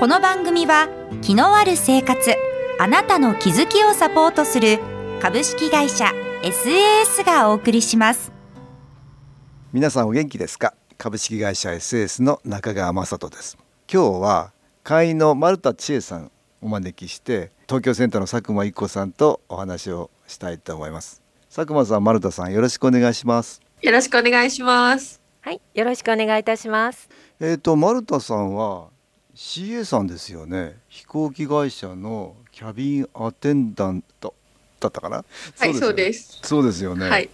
この番組は気のある生活あなたの気づきをサポートする株式会社 SAS がお送りします。皆さんお元気ですか？株式会社 SAS の中川雅人です。今日は会員の丸田千恵さんお招きして東京センターの佐久間一子さんとお話をしたいと思います。佐久間さん丸田さんよろしくお願いします。よろしくお願いします。はい、よろしくお願いいたします。えっ、と丸田さんは CA さんですよね。飛行機会社のキャビンアテンダントだったかな？はい、そうです。そうです。よね、はい、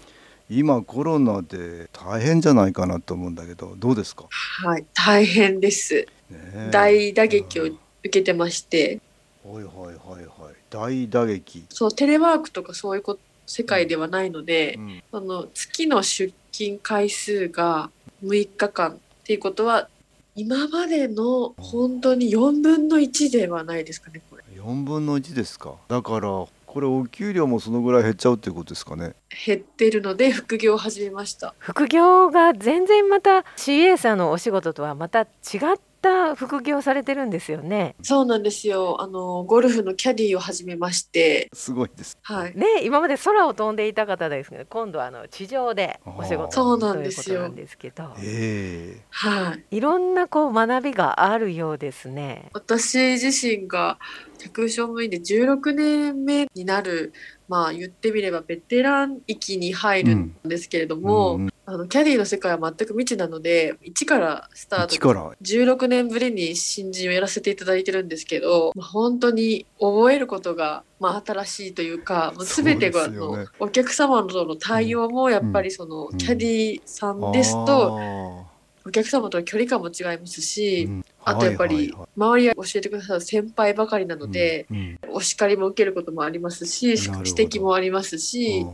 今コロナで大変じゃないかなと思うんだけどどうですか、はい、大変です。大打撃を受けてまして、はいはいはいはい。大打撃、そうテレワークとかそういうこ世界ではないので、うん。その月の出勤回数が6日間っていうことは今までの本当に4分の1ではないですかねこれ。4分の1ですか？だからこれお給料もそのぐらい減っちゃうっていうことですかね？減ってるので副業を始めました。副業が全然また CA さんのお仕事とはまた違った副業されてるんですよね。そうなんですよ。あのゴルフのキャディーを始めまして。すごいです。はい。ね、今まで空を飛んでいた方ですけど、今度はあの地上でお仕事そうとないんですよ。うことなんですけど、ええはい。いろんなこう学びがあるようですね。私自身が客商務員で16年目になるまあ言ってみればベテラン域に入るんですけれども、うんうんあのキャディの世界は全く未知なので一からスタート一から。16年ぶりに新人をやらせていただいてるんですけど、まあ本当に覚えることが、まあ、新しいというかもう全てが、あのお客様との対応もやっぱりその、うんキャディさんですと、あお客様との距離感も違いますーし、うんあとやっぱり周りが教えてくださる先輩ばかりなので、うんうん。お叱りも受けることもありますし指摘もありますし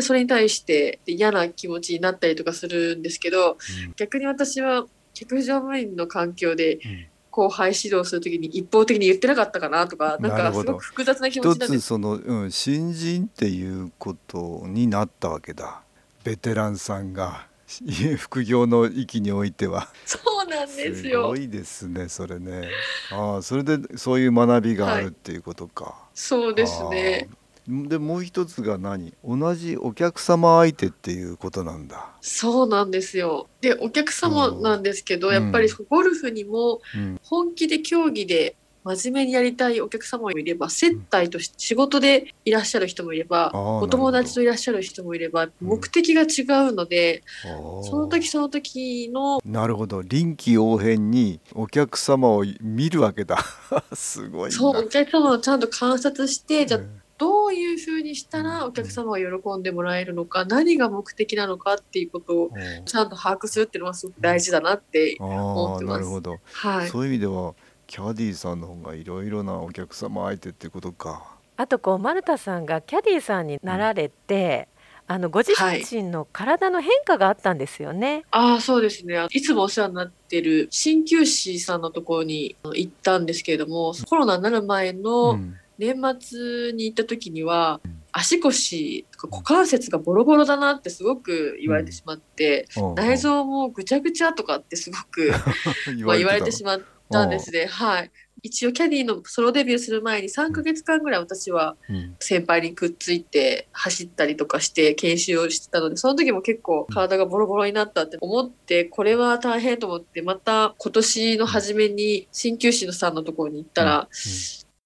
それに対して嫌な気持ちになったりとかするんですけど逆に私は客乗務員の環境でうん。後輩指導するときに一方的に言ってなかったかなとかなんかすごく複雑な気持一ちなんです。つその、うん、新人っていうことになったわけだ。ベテランさんが 副業の域においては。そうなんですすよご。いですねそれね。ああそれでそういう学びがあるっていうことか、そうですね。でもう一つが何？同じお客様相手っていうことなんだ、そうなんですよ。でお客様なんですけど、うん。やっぱりゴルフにもうん。本気で競技で真面目にやりたいお客様もいれば接待として仕事でいらっしゃる人もいればあーお友達といらっしゃる人もいれば目的が違うので、あー。その時その時のなるほど。臨機応変にお客様を見るわけだ。すごいな。そうお客様をちゃんと観察してじゃどういうふうにしたらお客様が喜んでもらえるのか何が目的なのかっていうことをちゃんと把握するっていうのはすごく大事だなって、思ってます。なるほど、はい、そういう意味ではキャディーさんの方がいろいろなお客様相手っていうことか。あとこう丸田さんがキャディーさんになられて、あのご自身の体の変化があったんですよね。ああそうですね。いつもお世話になってる鍼灸師さんのところに行ったんですけれどもコロナになる前うのん。年末に行った時には、うん。足腰とか股関節がボロボロだなってすごく言われてしまって、うん。内臓もぐちゃぐちゃとかってすごく まあ言われてしままったんですね。はい。一応キャディのソロデビューする前に3ヶ月間ぐらい私はうん。先輩にくっついて走ったりとかして研修をしてたのでその時も結構体がボロボロになったって思ってこれは大変と思ってまた今年の初めに鍼灸師のさんのところに行ったら、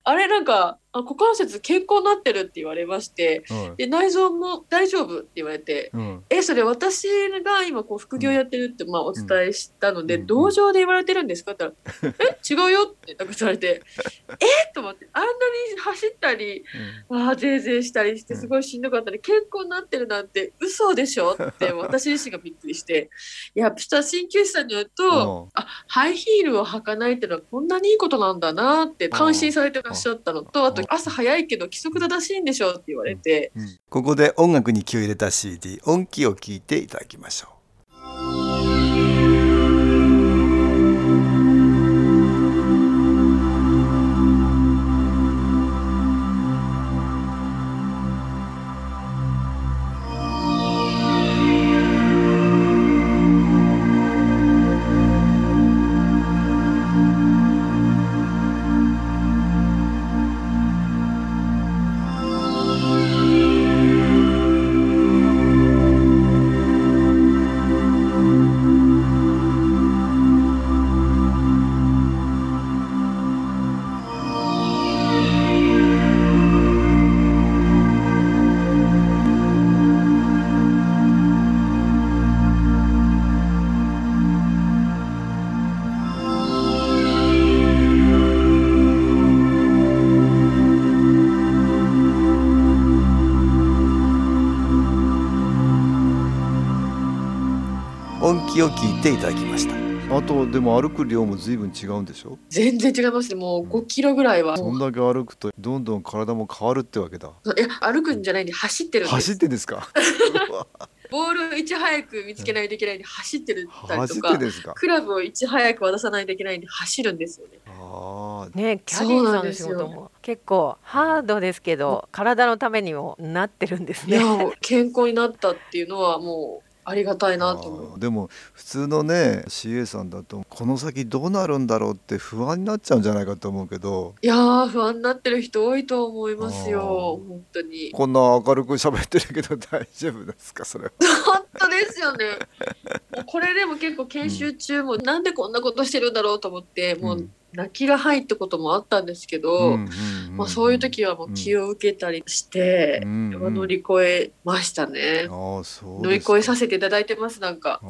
あれなんかあ股関節健康になってるって言われましてうんで内臓も大丈夫って言われてうん。えそれ私が今こう副業やってるってまあお伝えしたので、うん。同情で言われてるんですかって言ったら「え違うよ」ってなんか言われて「え？と思ってあんなに走ったりああぜいぜいしたりしてすごいしんどかったり健康になってるなんて嘘でしょって 私自身がびっくりしていやそしたら鍼灸師さんによると、あハイヒールを履かないっていうのはこんなにいいことなんだなって感心されてらっしゃったのとあと朝早いけど規則正しいんでしょって言われて。うん。うん。ここで音楽に気を入れた CD 音気を聞いていただきましょう。音気を聞いていただきました。あとでも歩く量も随分違うんでしょ？全然違いますね。もう5キロぐらいは、そんだけ歩くとどんどん体も変わるってわけだ。いや歩くんじゃないんで走ってるんです。走ってんですか？ボールをいち早く見つけないといけないんで走ってるったり走とか？クラブをいち早く渡さないといけないんで走るんですよね。ああねキャディーさんの仕事も結構ハードですけど体のためにもなってるんですね。いやもう健康になったっていうのはもうありがたいなと思う。でも普通のね CA さんだとこの先どうなるんだろうって不安になっちゃうんじゃないかと思うけど。いやー不安になってる人多いと思いますよ本当に。こんな明るく喋ってるけど大丈夫ですかそれは。本当ですよね。これでも結構研修中もなんでこんなことしてるんだろうと思ってもう泣きが入ったこともあったんですけど、まあ、そういう時はもう気を受けたりして、うんうん乗り越えましたね。乗り越えさせていただいてますなんか。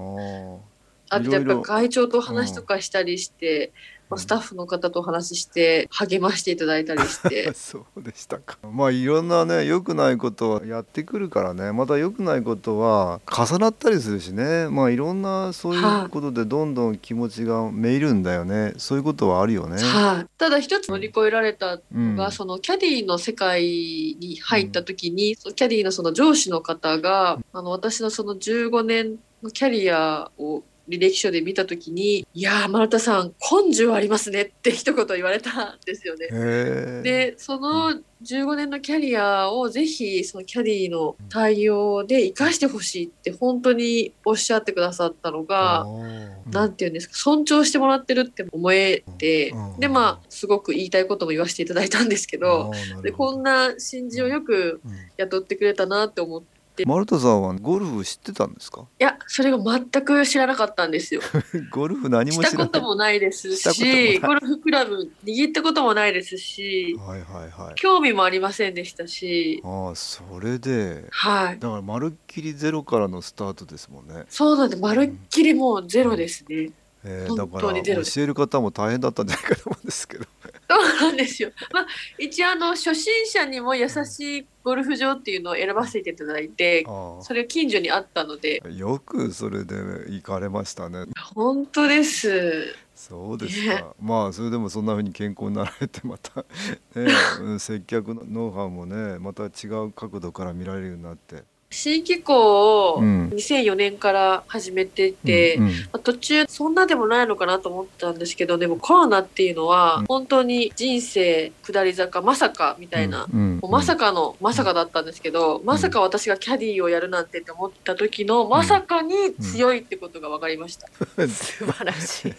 あとやっいろいろ。ぱ会長とお話とかしたりして、まあ、スタッフの方とお話しして励ましていただいたりして。そうでしたか。まあいろんなね良くないことはやってくるからね。また良くないことは重なったりするしね。まあいろんなそういうことでどんどん気持ちがめいるんだよね。そういうことはあるよね。はい、ただ一つ乗り越えられたうん。のが、そのキャディーの世界に入った時に、そのキャディーのその上司の方があの私のその15年のキャリアを履歴書で見た時に「いやー丸田さん根性ありますね」って一言言われたんですよね。でその15年のキャリアをぜひそのキャディの対応で生かしてほしいって本当におっしゃってくださったのが、なんていうんですか尊重してもらってるって思えて、うん。でまあすごく言いたいことも言わせていただいたんですけど、でこんな新人をよくうん。雇ってくれたなって思って。マルタさんはゴルフ知ってたんですか？いやそれが全く知らなかったんですよ。ゴルフ何もした知らない。こともないですしゴルフクラブ握ったこともないですしはいはいはい。興味もありませんでしたし。ああそれで。はい。だからまるっきりゼロからのスタートですもんね、そうなんでまるっきりもうゼロですね。えー、だ本から当にゼロです。教える方も大変だったんじゃないかと思うんですけどそうなんですよ。まあ一応あの初心者にも優しいゴルフ場っていうのを選ばせていただいて、あそれ近所にあったので。あよくそれで行かれましたね。本当です。そうですね。かまあそれでもそんな風に健康になられてまた、ね、うん接客のノウハウもねまた違う角度から見られるようになって新機構をうん。2004年から始めてて、うんうん。まあ途中そんなでもないのかなと思ったんですけどでもコロナっていうのはうん。本当に人生下り坂まさかみたいな、もうまさかのまさかだったんですけど、まさか私がキャディーをやるなんてって思った時のまさかに強いってことが分かりました。素晴らしい。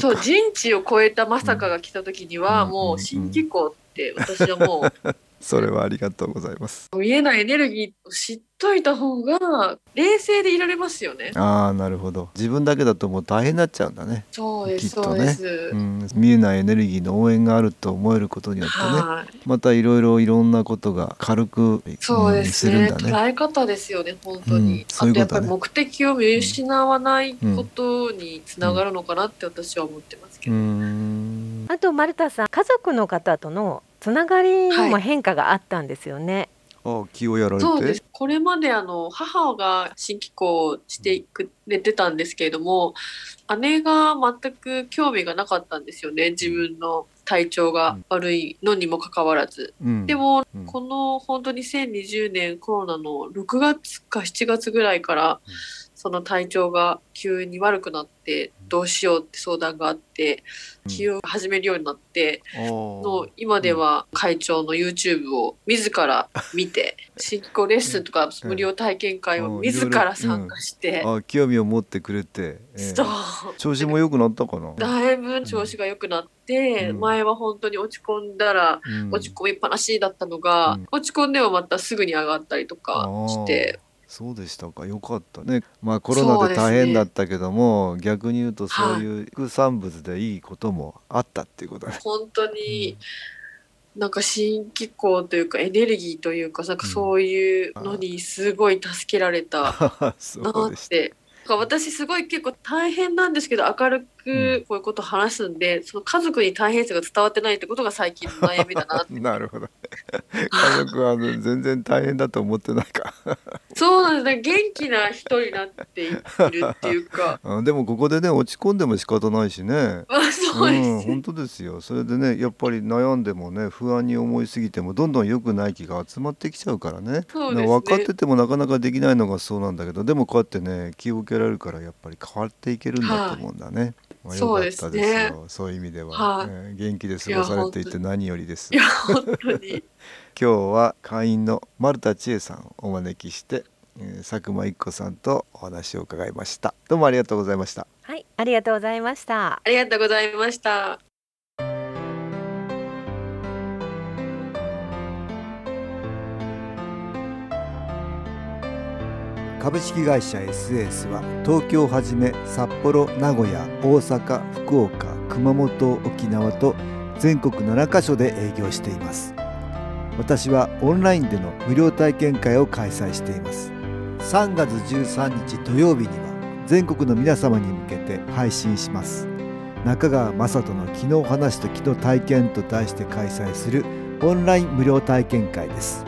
そう人知を超えたまさかが来た時には、うん。もう新機構って私はもうそれはありがとうございます。見えないエネルギーを知っといた方が冷静でいられますよね。ああなるほど。自分だけだともう大変になっちゃうんだね。そうです、きっとね。そうです。うん、見えないエネルギーの応援があると思えることによってね。はい、またいろいろいろんなことが軽くそうですね。んするんだね。捉え方ですよね本当に、うんそういうことね。あとやっぱり目的を見失わないことにつながるのかなって私は思ってますけうど、ん。あと丸田さん家族の方とのつながりにも変化があったんですよね。あ気をやられて？そうです。これまであの母が新機構をしてくれてたんですけれども姉が全く興味がなかったんですよね自分の体調が悪いのにもかかわらず。うん。でも、うん。この本当に2020年コロナの6月か7月ぐらいから、うんその体調が急に悪くなってどうしようって相談があってうん。治療を始めるようになって、の今では会長の YouTube を自ら見て新機構レッスンとか無料体験会を自ら参加して、あ興味を持ってくれて、調子も良くなったかな、だいぶ調子が良くなって、うん。前は本当に落ち込んだらうん。落ち込みっぱなしだったのが、うん。落ち込んではまたすぐに上がったりとかして、そうでしたか。よかったね。まあコロナで大変だったけども、逆に言うとそういう副産物でいいこともあったっていうことだね、本当になんか新機構というかエネルギーというかなんかそういうのにすごい助けられたそなって。なんか私すごい結構大変なんですけど明るくこういうことを話すんで、その家族に大変さが伝わってないってことが最近の悩みだな なるほど。家族は全然大変だと思ってないか。そうなんですね。元気な人になっているっていうか。あでもここでね落ち込んでも仕方ないしね。まあそうです、ん、本当ですよ。それでねやっぱり悩んでもね不安に思いすぎてもどんどん良くない気が集まってきちゃうからね。そうですね。分かっててもなかなかできないのがそうなんだけどでもこうやってね気を受けられるからやっぱり変わっていけるんだと思うんだね、まあ、よかったですよ。そういう意味では、はい。えー元気で過ごされていて何よりです。いや本当に。今日は会員の丸田千恵さんをお招きして、えー佐久間一子さんとお話を伺いました。どうもありがとうございました。はい、ありがとうございました。ありがとうございました株式会社 SS は東京をはじめ札幌名古屋大阪福岡熊本沖縄と全国7カ所で営業しています。私はオンラインでの無料体験会を開催しています。3月13日土曜日には全国の皆様に向けて配信します。中川雅人の昨日話と昨日体験と題して開催するオンライン無料体験会です。